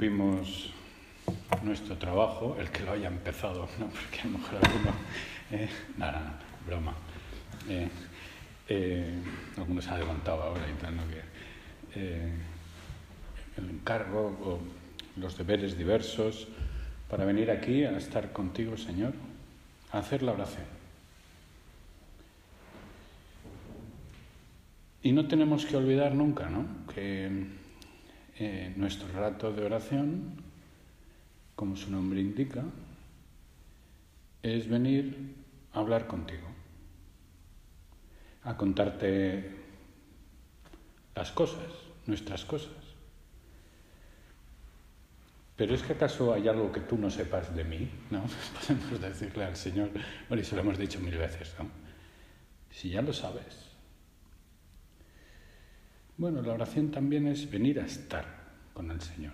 interrumpimos nuestro trabajo, el que lo haya empezado, ¿no? porque a lo mejor alguno... Eh, nada, broma. Eh, eh, algunos se ha levantado ahora ¿no? que, eh, el encargo o los deberes diversos para venir aquí a estar contigo, Señor, a hacer la oración. Y no tenemos que olvidar nunca ¿no? que eh, nuestro rato de oración, como su nombre indica, es venir a hablar contigo, a contarte las cosas, nuestras cosas. Pero es que acaso hay algo que tú no sepas de mí, ¿no? Podemos decirle al Señor, bueno, y se lo hemos dicho mil veces, ¿no? Si ya lo sabes. Bueno, la oración también es venir a estar con el Señor.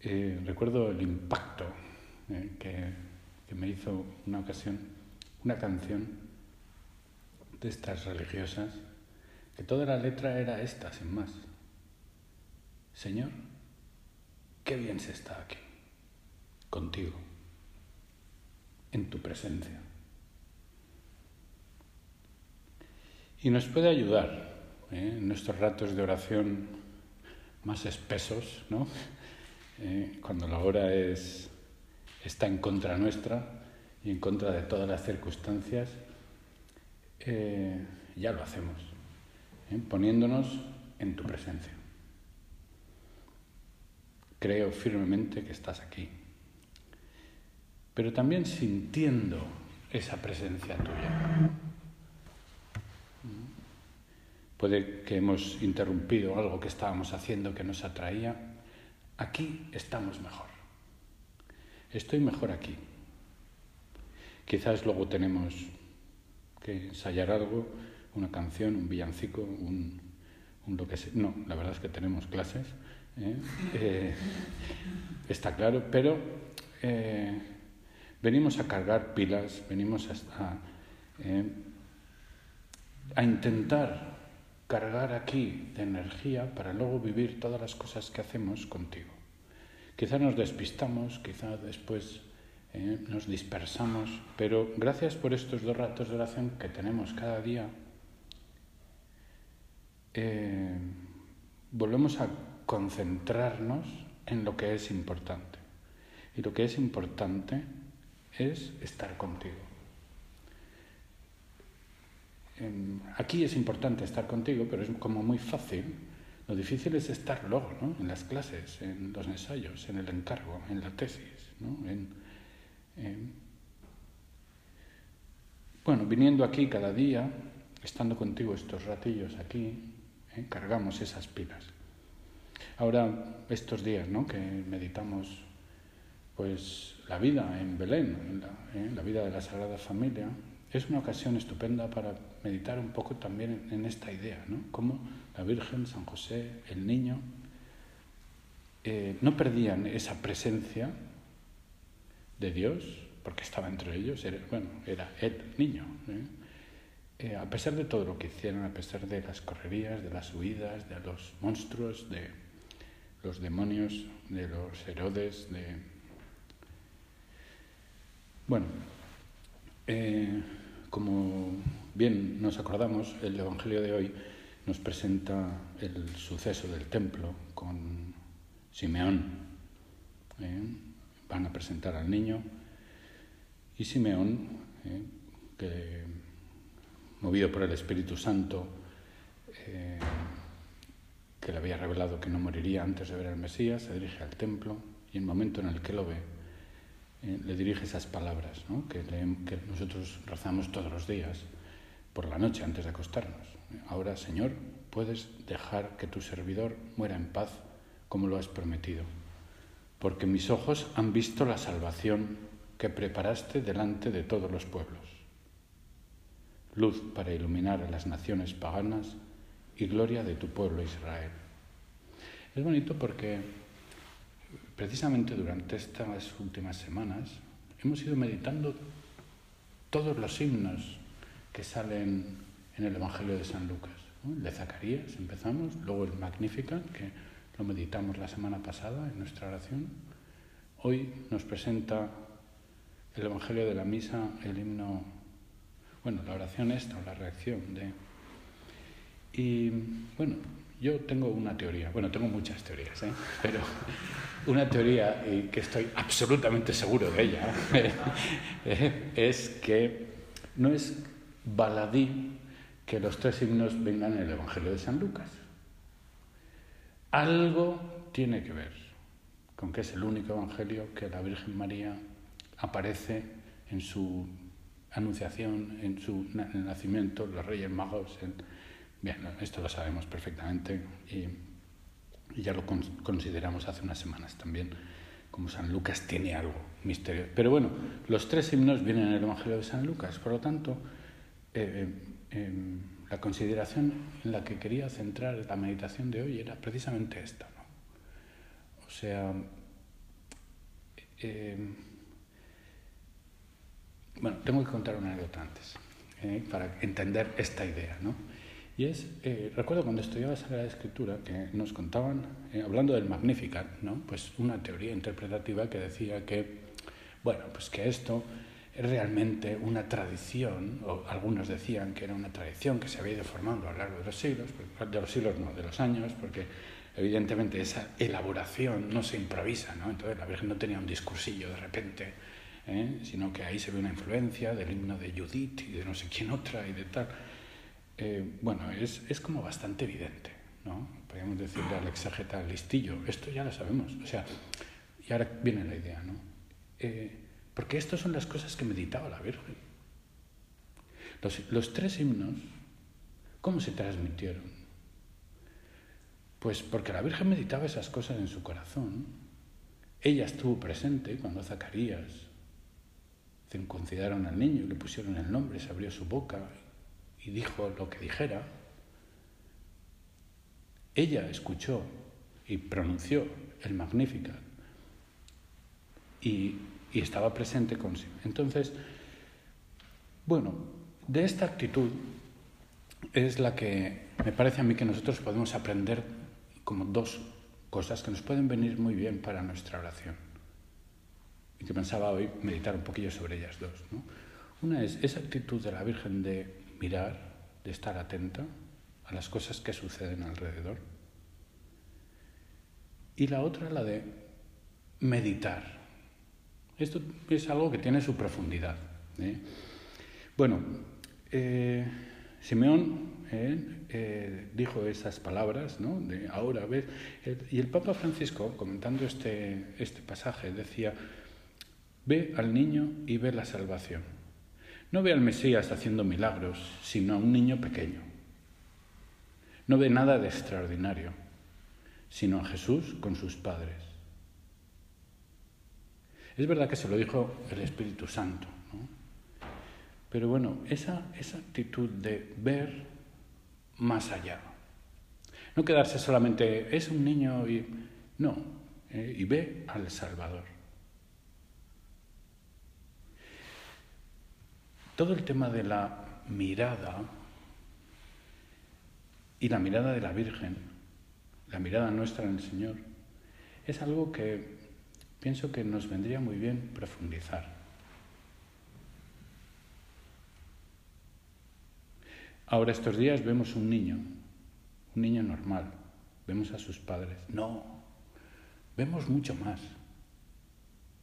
Eh, recuerdo el impacto eh, que, que me hizo una ocasión, una canción de estas religiosas, que toda la letra era esta, sin más. Señor, qué bien se está aquí, contigo, en tu presencia. Y nos puede ayudar ¿eh? en nuestros ratos de oración más espesos, ¿no? Eh, cuando la hora es, está en contra nuestra y en contra de todas las circunstancias, eh, ya lo hacemos, poniéndonos en tu presencia. Creo firmemente que estás aquí, pero también sintiendo esa presencia tuya. Puede que hemos interrumpido algo que estábamos haciendo que nos atraía. Aquí estamos mejor. Estoy mejor aquí. Quizás luego tenemos que ensayar algo, una canción, un villancico, un, lo que sea. No, la verdad es que tenemos clases. ¿eh? Eh, está claro, pero eh, venimos a cargar pilas, venimos a intentar cargar aquí de energía para luego vivir todas las cosas que hacemos contigo. Quizá nos despistamos, quizá después eh, nos dispersamos, pero gracias por estos dos ratos de oración que tenemos cada día, eh, volvemos a concentrarnos en lo que es importante. Y lo que es importante es estar contigo. Aquí es importante estar contigo, pero es como muy fácil. Lo difícil es estar luego, ¿no? En las clases, en los ensayos, en el encargo, en la tesis, ¿no? En, en... Bueno, viniendo aquí cada día, estando contigo estos ratillos aquí, ¿eh? cargamos esas pilas. Ahora, estos días, ¿no? Que meditamos, pues, la vida en Belén, ¿eh? la vida de la Sagrada Familia, es una ocasión estupenda para meditar un poco también en esta idea, ¿no? Cómo la Virgen, San José, el niño, eh, no perdían esa presencia de Dios, porque estaba entre ellos, era, bueno, era el niño. ¿eh? Eh, a pesar de todo lo que hicieron, a pesar de las correrías, de las huidas, de los monstruos, de los demonios, de los Herodes, de... Bueno, como bien nos acordamos, el Evangelio de hoy nos presenta el suceso del templo con Simeón. ¿eh? Van a presentar al niño y Simeón, ¿eh? que movido por el Espíritu Santo, eh, que le había revelado que no moriría antes de ver al Mesías, se dirige al templo y en el momento en el que lo ve, le dirige esas palabras que nosotros rezamos todos los días por la noche antes de acostarnos. Ahora, Señor, puedes dejar que tu servidor muera en paz como lo has prometido, porque mis ojos han visto la salvación que preparaste delante de todos los pueblos, luz para iluminar a las naciones paganas y gloria de tu pueblo Israel. Es bonito porque precisamente durante estas últimas semanas hemos ido meditando todos los himnos que salen en el Evangelio de San Lucas. El de Zacarías empezamos, luego el Magnificat, que lo meditamos la semana pasada en nuestra oración. Hoy nos presenta el Evangelio de la Misa, el himno, bueno, la oración esta, o la reacción de... Y bueno, yo tengo una teoría, bueno, tengo muchas teorías, ¿eh? pero una teoría y que estoy absolutamente seguro de ella ¿eh? es que no es baladí que los tres himnos vengan en el Evangelio de San Lucas. Algo tiene que ver con que es el único Evangelio que la Virgen María aparece en su anunciación, en su nacimiento, los Reyes Magos. Bien, esto lo sabemos perfectamente y, ya lo consideramos hace unas semanas también, como San Lucas tiene algo misterioso. Pero bueno, los tres himnos vienen en el Evangelio de San Lucas, por lo tanto, eh, eh, la consideración en la que quería centrar la meditación de hoy era precisamente esta. ¿no? O sea, eh, bueno, tengo que contar una anécdota antes eh, para entender esta idea. ¿no? Y es, eh, recuerdo cuando estudiaba Sagrada Escritura que nos contaban, hablando del Magnificat, ¿no? pues una teoría interpretativa que decía que, bueno, pues que esto es realmente una tradición, o algunos decían que era una tradición que se había ido formando a lo largo de los siglos, de los siglos no, de los años, porque evidentemente esa elaboración no se improvisa, ¿no? Entonces la Virgen no tenía un discursillo de repente, ¿eh? sino que ahí se ve una influencia del himno de Judith y de no sé quién otra y de tal. Eh, bueno, es, es, como bastante evidente, ¿no? Podríamos decirle al exégeta listillo, esto ya lo sabemos, o sea, y ahora viene la idea, ¿no? Eh, porque estas son las cosas que meditaba la Virgen. Los, tres himnos, ¿cómo se transmitieron? Pues porque la Virgen meditaba esas cosas en su corazón. Ella estuvo presente cuando Zacarías circuncidaron al niño le pusieron el nombre, se abrió su boca y dijo lo que dijera. Ella escuchó y pronunció el Magnificat. Y y estaba presente consigo. Entonces, bueno, de esta actitud es la que me parece a mí que nosotros podemos aprender como dos cosas que nos pueden venir muy bien para nuestra oración. Y que pensaba hoy meditar un poquillo sobre ellas dos. Una es esa actitud de la Virgen de mirar, de estar atenta a las cosas que suceden alrededor. Y la otra, la de meditar, esto es algo que tiene su profundidad. ¿eh? Bueno, eh, Simeón eh, dijo esas palabras, ¿no? De ahora ves. Y el Papa Francisco, comentando este, este pasaje, decía: Ve al niño y ve la salvación. No ve al Mesías haciendo milagros, sino a un niño pequeño. No ve nada de extraordinario, sino a Jesús con sus padres. Es verdad que se lo dijo el Espíritu Santo, ¿no? pero bueno, esa, esa actitud de ver más allá, no quedarse solamente, es un niño y no, eh, y ve al Salvador. Todo el tema de la mirada y la mirada de la Virgen, la mirada nuestra en el Señor, es algo que pienso que nos vendría muy bien profundizar. Ahora estos días vemos un niño, un niño normal, vemos a sus padres. No, vemos mucho más.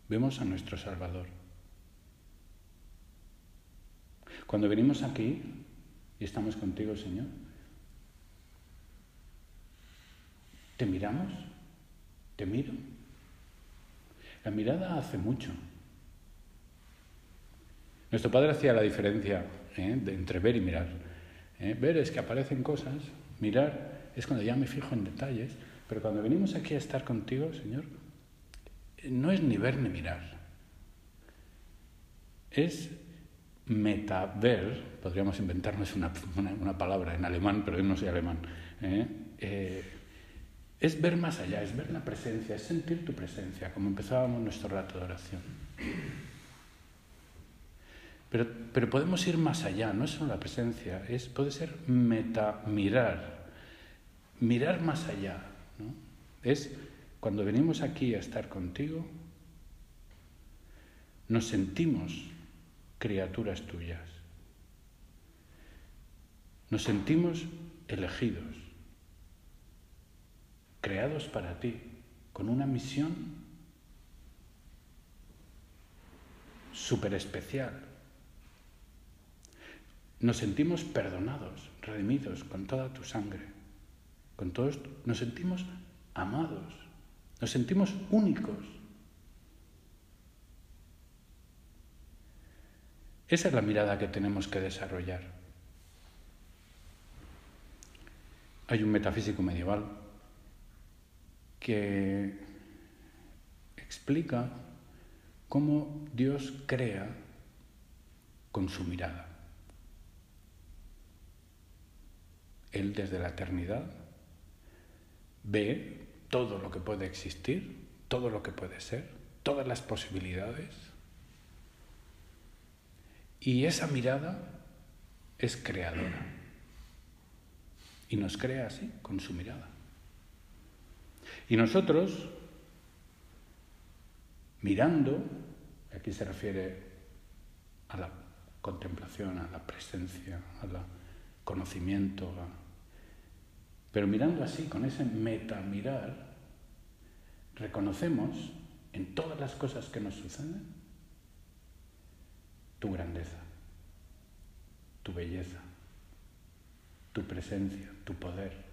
Vemos a nuestro Salvador. Cuando venimos aquí y estamos contigo, Señor, ¿Te miramos? ¿Te miro? La mirada hace mucho. Nuestro padre hacía la diferencia ¿eh? entre ver y mirar. ¿eh? Ver es que aparecen cosas, mirar es cuando ya me fijo en detalles, pero cuando venimos aquí a estar contigo, Señor, no es ni ver ni mirar. Es metaver, podríamos inventarnos una, una, palabra en alemán, pero yo no soy alemán. ¿eh? Es ver más allá, es ver la presencia, es sentir tu presencia, como empezábamos nuestro rato de oración. Pero, pero podemos ir más allá, no es solo la presencia, es, puede ser meta mirar, mirar más allá. ¿no? Es cuando venimos aquí a estar contigo, nos sentimos criaturas tuyas. Nos sentimos elegidos, creados para ti, con una misión súper especial. Nos sentimos perdonados, redimidos con toda tu sangre. Con todos, nos sentimos amados, nos sentimos únicos. Esa es la mirada que tenemos que desarrollar. Hay un metafísico medieval que explica cómo Dios crea con su mirada. Él desde la eternidad ve todo lo que puede existir, todo lo que puede ser, todas las posibilidades y esa mirada es creadora. Y nos crea así, con su mirada. Y nosotros, mirando, aquí se refiere a la contemplación, a la presencia, al conocimiento, pero mirando así, con ese meta-mirar, reconocemos en todas las cosas que nos suceden tu grandeza, tu belleza, tu presencia, tu poder.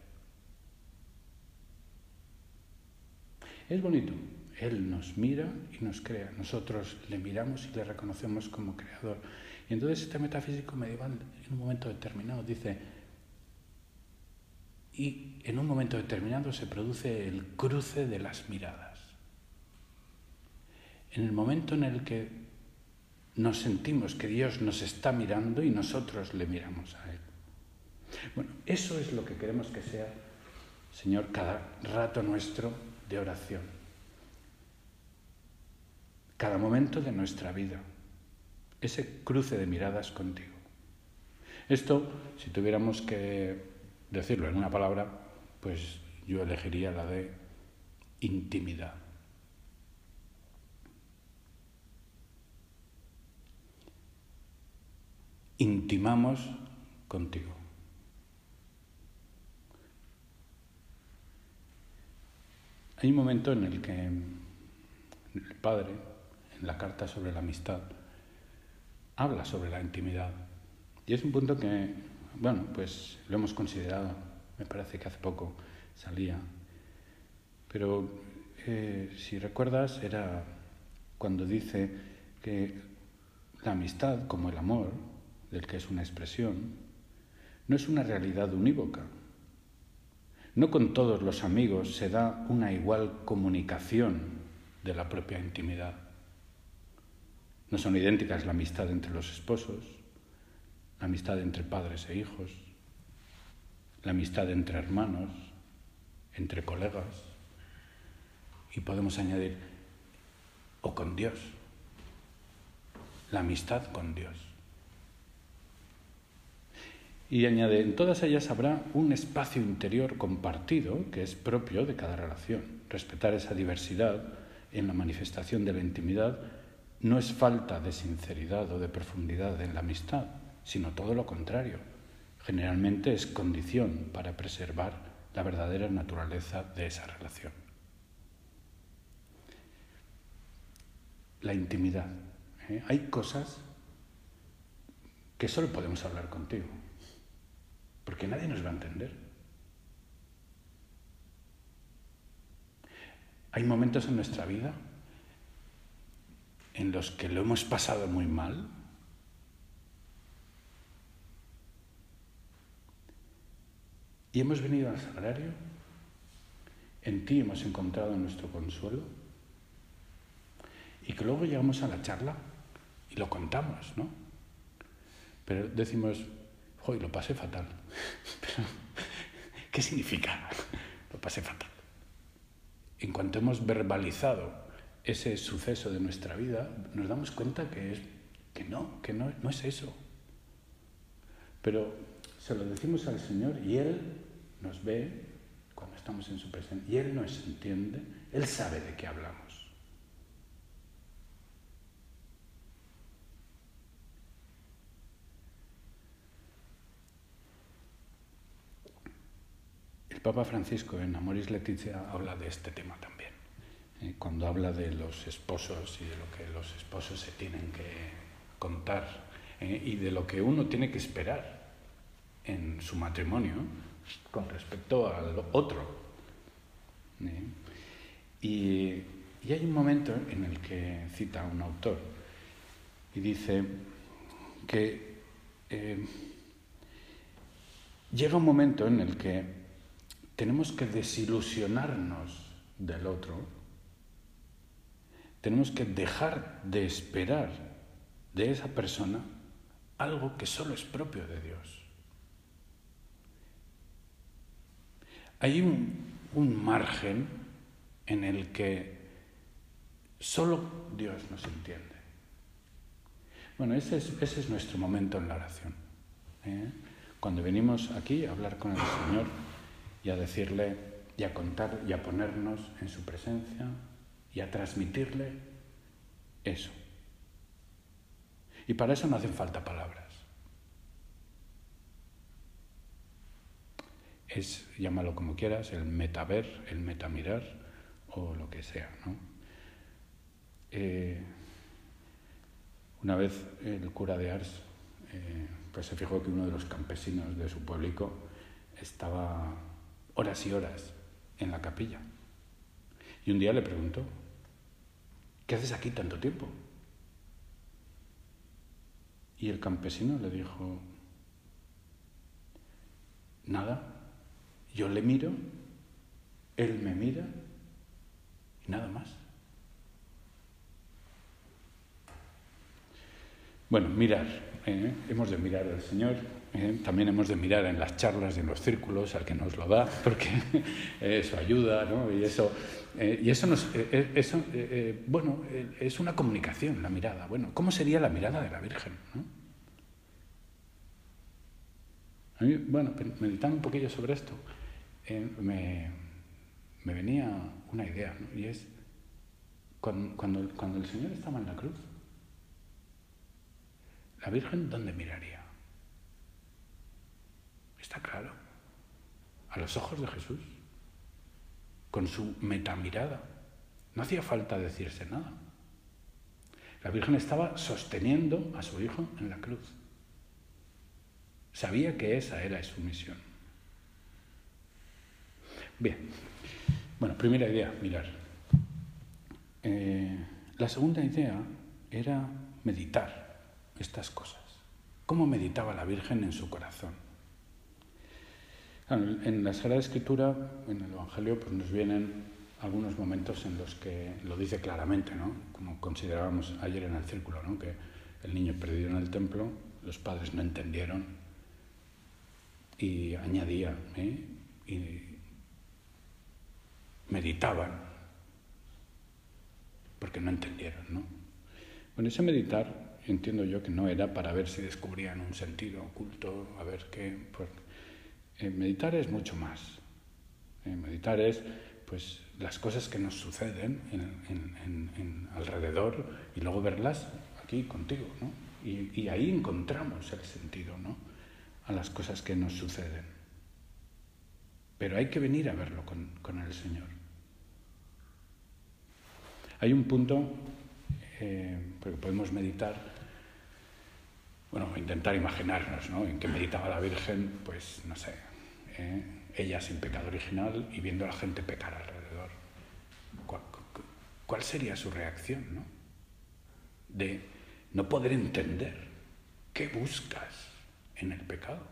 Es bonito. Él nos mira y nos crea. Nosotros le miramos y le reconocemos como creador. Y entonces este metafísico medieval en un momento determinado dice, y en un momento determinado se produce el cruce de las miradas. En el momento en el que nos sentimos que Dios nos está mirando y nosotros le miramos a Él. Bueno, eso es lo que queremos que sea, Señor, cada rato nuestro de oración. Cada momento de nuestra vida. Ese cruce de miradas contigo. Esto, si tuviéramos que decirlo en una palabra, pues yo elegiría la de intimidad. intimamos contigo. Hay un momento en el que el Padre, en la carta sobre la amistad, habla sobre la intimidad. Y es un punto que, bueno, pues lo hemos considerado, me parece que hace poco salía. Pero eh, si recuerdas, era cuando dice que la amistad, como el amor, del que es una expresión, no es una realidad unívoca. No con todos los amigos se da una igual comunicación de la propia intimidad. No son idénticas la amistad entre los esposos, la amistad entre padres e hijos, la amistad entre hermanos, entre colegas, y podemos añadir, o con Dios, la amistad con Dios. Y añade, en todas ellas habrá un espacio interior compartido que es propio de cada relación. Respetar esa diversidad en la manifestación de la intimidad no es falta de sinceridad o de profundidad en la amistad, sino todo lo contrario. Generalmente es condición para preservar la verdadera naturaleza de esa relación. La intimidad. ¿eh? Hay cosas que solo podemos hablar contigo porque nadie nos va a entender. Hay momentos en nuestra vida en los que lo hemos pasado muy mal. Y hemos venido al sagrario, en ti hemos encontrado nuestro consuelo, y que luego llegamos a la charla y lo contamos, ¿no? Pero decimos, hoy lo pasé fatal. Pero, ¿qué significa? Lo pasé fatal. En cuanto hemos verbalizado ese suceso de nuestra vida, nos damos cuenta que, es, que no, que no, no es eso. Pero se lo decimos al Señor y Él nos ve cuando estamos en su presencia y Él nos entiende, Él sabe de qué hablamos. Papa Francisco en Amoris Leticia habla de este tema también, eh, cuando habla de los esposos y de lo que los esposos se tienen que contar eh, y de lo que uno tiene que esperar en su matrimonio con respecto al otro. ¿eh? Y, hay un momento en el que cita un autor y dice que llega un momento en el que tenemos que desilusionarnos del otro, tenemos que dejar de esperar de esa persona algo que solo es propio de Dios. Hay un, margen en el que solo Dios nos entiende. Bueno, ese es, nuestro momento en la oración. ¿eh? Cuando venimos aquí a hablar con el Señor, y a decirle y a contar y a ponernos en su presencia y a transmitirle eso. Y para eso no hacen falta palabras. Es, llámalo como quieras, el metaver, el metamirar o lo que sea. ¿no? Eh, una vez el cura de Ars eh, pues se fijó que uno de los campesinos de su pueblico estaba horas y horas en la capilla. Y un día le preguntó, ¿qué haces aquí tanto tiempo? Y el campesino le dijo, nada, yo le miro, él me mira y nada más. Bueno, mirar, ¿eh? hemos de mirar al Señor, ¿eh? también hemos de mirar en las charlas y en los círculos al que nos lo da, porque eso ayuda, ¿no? Y eso, eh, y eso, nos, eh, eso bueno, es una comunicación, la mirada. Bueno, ¿cómo sería la mirada de la Virgen? A mí, bueno, meditando un poquillo sobre esto, me, me, venía una idea, ¿no? Y es, cuando, cuando, cuando el Señor estaba en la cruz, ¿la Virgen dónde miraría? Está claro. A los ojos de Jesús. Con su metamirada. No hacía falta decirse nada. La Virgen estaba sosteniendo a su hijo en la cruz. Sabía que esa era su misión. Bien. Bueno, primera idea, mirar. Eh, la segunda idea era meditar estas cosas. ¿Cómo meditaba la Virgen en su corazón? En la Sagrada Escritura, en el Evangelio, pues nos vienen algunos momentos en los que lo dice claramente, ¿no? Como considerábamos ayer en el círculo, ¿no? Que el niño perdido en el templo, los padres no entendieron y añadía, ¿eh? y meditaban, porque no entendieron, ¿no? Bueno, ese meditar entiendo yo que no era para ver si descubrían un sentido oculto, a ver qué, pues, meditar es mucho más. Meditar es pues, las cosas que nos suceden en, alrededor y luego verlas aquí contigo. ¿no? Y, ahí encontramos el sentido ¿no? a las cosas que nos suceden. Pero hay que venir a verlo con, el Señor. Hay un punto, eh, porque podemos meditar, bueno, intentar imaginarnos, ¿no? En que meditaba la Virgen, pues no sé, ¿eh? ella sin pecado original y viendo a la gente pecar alrededor. ¿cuál sería su reacción? ¿no? De no poder entender qué buscas en el pecado.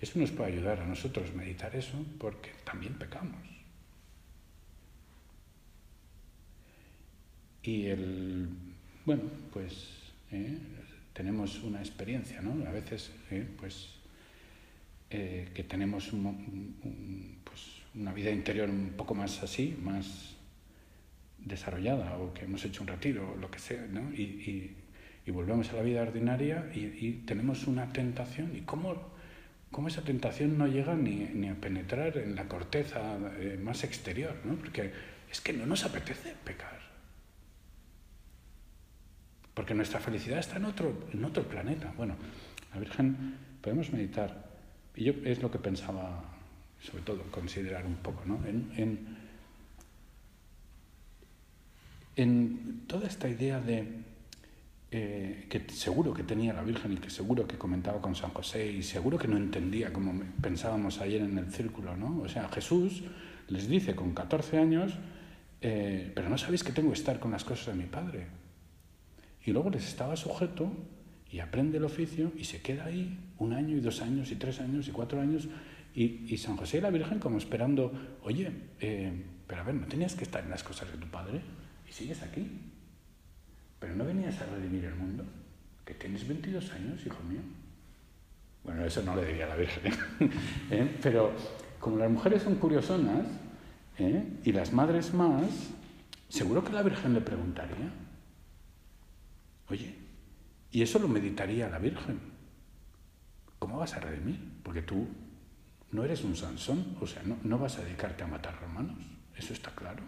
Eso nos puede ayudar a nosotros a meditar eso porque también pecamos. Y el, bueno, pues eh, tenemos una experiencia, ¿no? A veces, eh, pues, eh, que tenemos pues, una vida interior un poco más así, más desarrollada, o que hemos hecho un retiro, o lo que sea, ¿no? Y, volvemos a la vida ordinaria y, tenemos una tentación. ¿Y cómo, cómo esa tentación no llega ni, ni, a penetrar en la corteza más exterior? ¿no? Porque es que no nos apetece pecar. Porque nuestra felicidad está en otro, en otro planeta. Bueno, la Virgen, podemos meditar. Y yo es lo que pensaba, sobre todo, considerar un poco, ¿no? En, en, toda esta idea de eh, que seguro que tenía la Virgen y que seguro que comentaba con San José y seguro que no entendía como pensábamos ayer en el círculo, ¿no? O sea, Jesús les dice con 14 años, eh, pero no sabéis que tengo que estar con las cosas de mi Padre. Y luego les estaba sujeto y aprende el oficio y se queda ahí un año y dos años y tres años y cuatro años y, San José y la Virgen como esperando, oye, eh, pero a ver, ¿no tenías que estar en las cosas de tu padre? Y sigues aquí. Pero no venías a redimir el mundo. Que tienes 22 años, hijo mío. Bueno, eso no le diría a la Virgen. ¿eh? Pero como las mujeres son curiosonas ¿eh? y las madres más, seguro que la Virgen le preguntaría, Oye, y eso lo meditaría la Virgen. ¿Cómo vas a redimir? Porque tú no eres un Sansón, o sea, no, vas a dedicarte a matar romanos, eso está claro.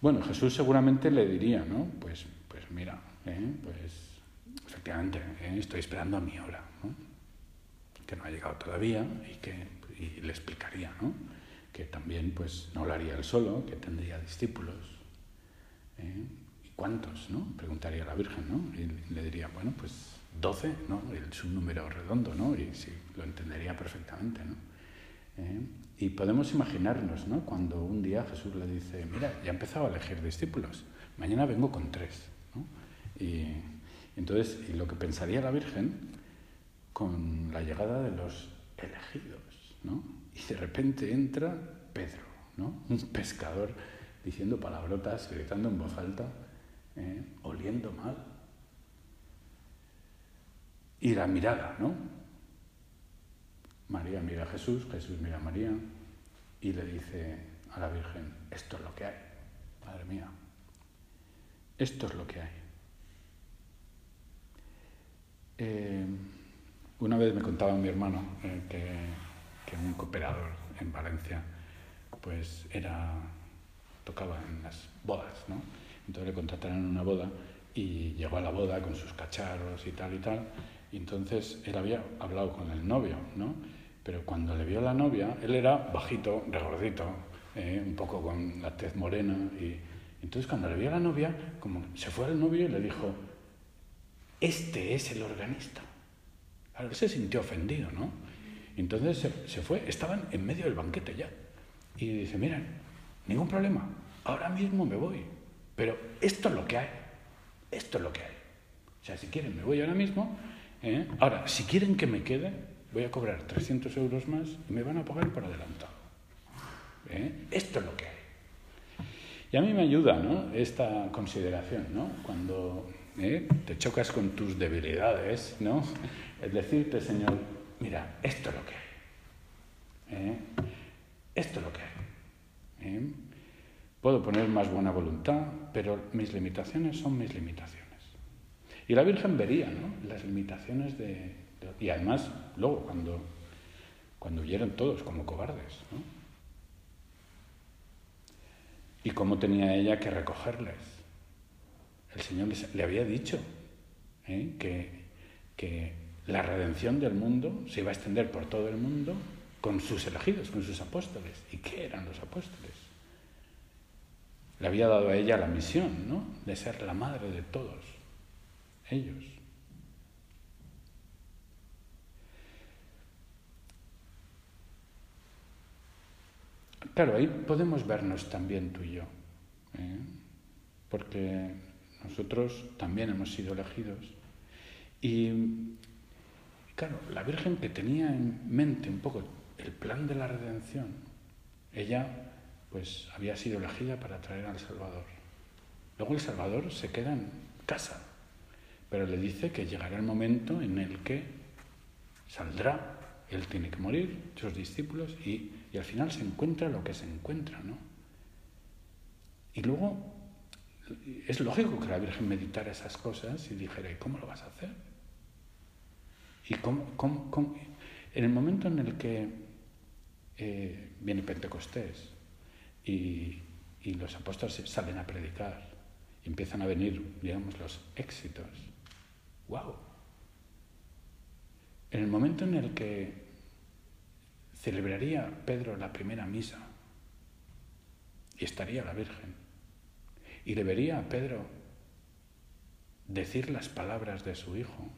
Bueno, Jesús seguramente le diría, ¿no? Pues, pues mira, ¿eh? pues efectivamente, ¿eh? estoy esperando a mi hora, ¿no? que no ha llegado todavía y que le explicaría, ¿no? que también pues no lo haría él solo, que tendría discípulos. ¿Eh? ¿Y cuántos? ¿no? Preguntaría a la Virgen, ¿no? Y le diría, bueno, pues doce, ¿no? Es un número redondo, ¿no? Y lo entendería perfectamente, ¿no? ¿Eh? Y podemos imaginarnos, ¿no? Cuando un día Jesús le dice, mira, ya he empezado a elegir discípulos, mañana vengo con tres, ¿no? Y entonces, y lo que pensaría la Virgen con la llegada de los elegidos, ¿no? y de repente entra Pedro, ¿no? un pescador diciendo palabrotas, gritando en voz alta, ¿eh? oliendo mal. Y la mirada, ¿no? María mira a Jesús, Jesús mira a María y le dice a la Virgen, esto es lo que hay, Madre mía, esto es lo que hay. Eh, una vez me contaba mi hermano eh, que que un cooperador en Valencia pues era tocaba en las bodas, ¿no? Entonces le contrataron en una boda y llegó a la boda con sus cacharros y tal y tal, y entonces él había hablado con el novio, ¿no? Pero cuando le vio a la novia, él era bajito, regordito, eh, un poco con la tez morena, y entonces cuando le vio a la novia, como se fue al novio y le dijo, este es el organista. Claro, se sintió ofendido, ¿no? entonces se, fue, estaban en medio del banquete ya. Y dice, miren, ningún problema, ahora mismo me voy, pero esto es lo que hay, esto es lo que hay. O sea, si quieren me voy ahora mismo, ¿eh? ahora, si quieren que me quede, voy a cobrar 300 euros más y me van a pagar por adelantado. ¿eh? Esto es lo que hay. Y a mí me ayuda ¿no? esta consideración, ¿no? cuando ¿eh? te chocas con tus debilidades, ¿no? es decirte, Señor, mira, esto es lo que hay. Esto es lo que hay. ¿Eh? Puedo poner más buena voluntad, pero mis limitaciones son mis limitaciones. Y la Virgen vería ¿no? las limitaciones de, Y además, luego, cuando, cuando huyeron todos como cobardes, ¿no? Y cómo tenía ella que recogerles. El Señor le había dicho ¿eh? que, que la redención del mundo se iba a extender por todo el mundo con sus elegidos, con sus apóstoles. ¿Y qué eran los apóstoles? Le había dado a ella la misión, ¿no? De ser la madre de todos ellos. Claro, ahí podemos vernos también tú y yo, ¿eh? porque nosotros también hemos sido elegidos. Y claro, la Virgen que tenía en mente un poco el plan de la redención, ella pues había sido elegida para traer al Salvador. Luego el Salvador se queda en casa, pero le dice que llegará el momento en el que saldrá, él tiene que morir, sus discípulos, y, al final se encuentra lo que se encuentra, ¿no? Y luego es lógico que la Virgen meditara esas cosas y dijera, ¿y cómo lo vas a hacer? Y cómo, en el momento en el que eh, viene Pentecostés y, y los apóstoles salen a predicar, y empiezan a venir, digamos, los éxitos, ¡Wow! En el momento en el que celebraría Pedro la primera misa y estaría la Virgen y le vería a Pedro decir las palabras de su hijo,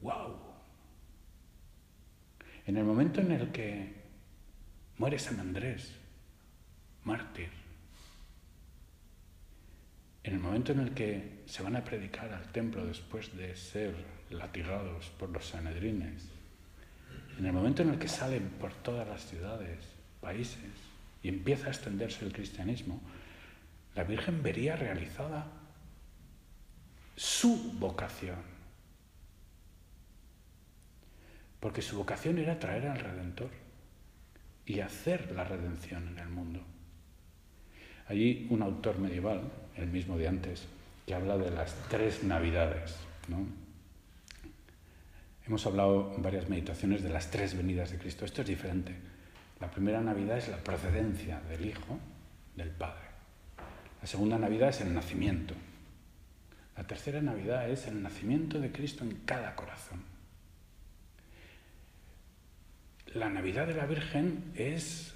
¡wow! En el momento en el que muere San Andrés, mártir, en el momento en el que se van a predicar al templo después de ser latigados por los sanedrines, en el momento en el que salen por todas las ciudades, países, y empieza a extenderse el cristianismo, la Virgen vería realizada su vocación. Porque su vocación era traer al Redentor y hacer la redención en el mundo. Allí un autor medieval, el mismo de antes, que habla de las tres navidades. Hemos hablado en varias meditaciones de las tres venidas de Cristo. Esto es diferente. La primera Navidad es la procedencia del Hijo del Padre. La segunda Navidad es el nacimiento. La tercera Navidad es el nacimiento de Cristo en cada corazón. La Navidad de la Virgen es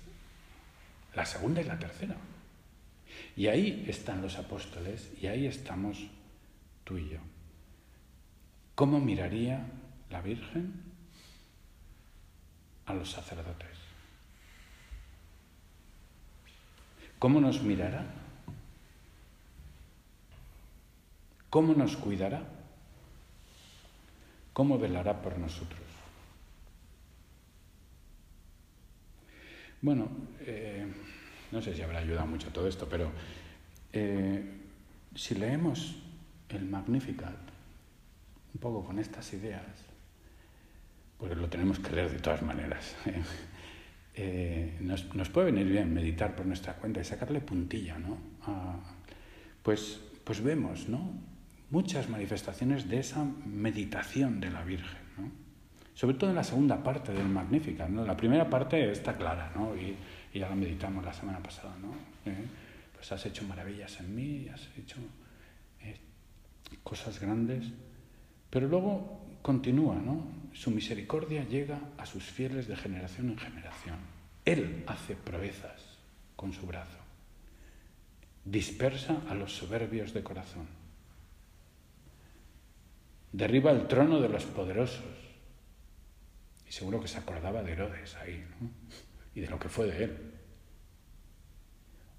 la segunda y la tercera. Y ahí están los apóstoles y ahí estamos tú y yo. ¿Cómo miraría la Virgen a los sacerdotes? ¿Cómo nos mirará? ¿Cómo nos cuidará? ¿Cómo velará por nosotros? Bueno, eh, no sé si habrá ayudado mucho todo esto, pero eh, si leemos el Magnificat, un poco con estas ideas, porque lo tenemos que leer de todas maneras, eh, nos, puede venir bien meditar por nuestra cuenta y sacarle puntilla, ¿no? pues, pues vemos, ¿no? Muchas manifestaciones de esa meditación de la Virgen. Sobre todo en la segunda parte del Magnificat, ¿no? La primera parte está clara, ¿no? Y, y ya lo meditamos la semana pasada, ¿no? ¿Eh? Pues has hecho maravillas en mí, has hecho eh, cosas grandes, pero luego continúa, ¿no? Su misericordia llega a sus fieles de generación en generación. Él hace proezas con su brazo, dispersa a los soberbios de corazón, derriba el trono de los poderosos. Y seguro que se acordaba de Herodes ahí, ¿no? y de lo que fue de él.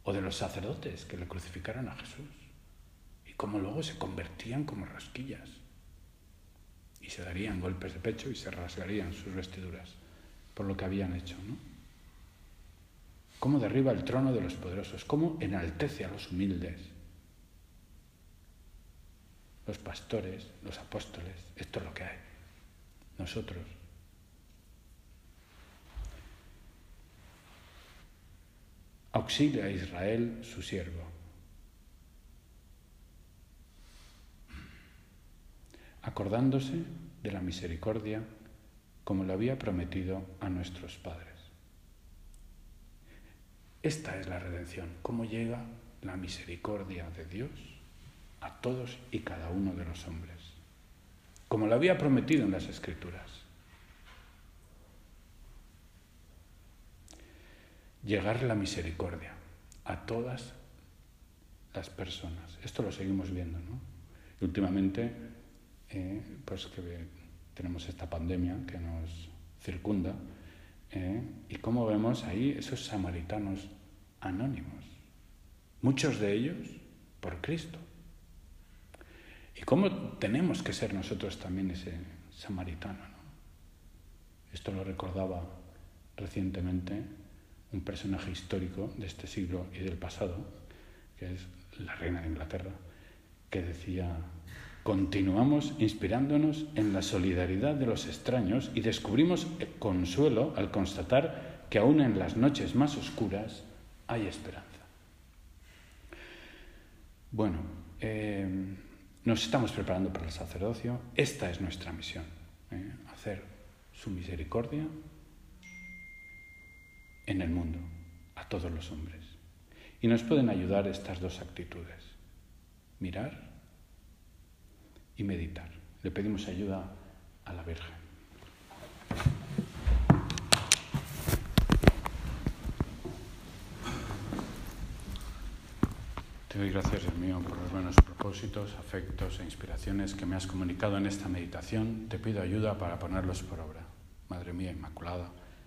O de los sacerdotes que le crucificaron a Jesús y cómo luego se convertían como rosquillas y se darían golpes de pecho y se rasgarían sus vestiduras por lo que habían hecho, ¿no? Cómo derriba el trono de los poderosos, cómo enaltece a los humildes, los pastores, los apóstoles, esto es lo que hay. Nosotros auxilia a Israel su siervo. acordándose de la misericordia como lo había prometido a nuestros padres. Esta es la redención, cómo llega la misericordia de Dios a todos y cada uno de los hombres, como lo había prometido en las Escrituras. Llegar la misericordia a todas las personas. Esto lo seguimos viendo, ¿no? Y últimamente, eh, pues que tenemos esta pandemia que nos circunda, ¿eh? Y cómo vemos ahí esos samaritanos anónimos, muchos de ellos por Cristo. Y cómo tenemos que ser nosotros también ese samaritano. Esto lo recordaba recientemente un personaje histórico de este siglo y del pasado, que es la reina de Inglaterra, que decía, continuamos inspirándonos en la solidaridad de los extraños y descubrimos consuelo al constatar que aún en las noches más oscuras hay esperanza. Bueno, eh, nos estamos preparando para el sacerdocio, esta es nuestra misión, ¿eh? hacer su misericordia en el mundo, a todos los hombres. Y nos pueden ayudar estas dos actitudes, mirar y meditar. Le pedimos ayuda a la Virgen. Te doy gracias, Dios mío, por los buenos propósitos, afectos e inspiraciones que me has comunicado en esta meditación. Te pido ayuda para ponerlos por obra. Madre mía Inmaculada,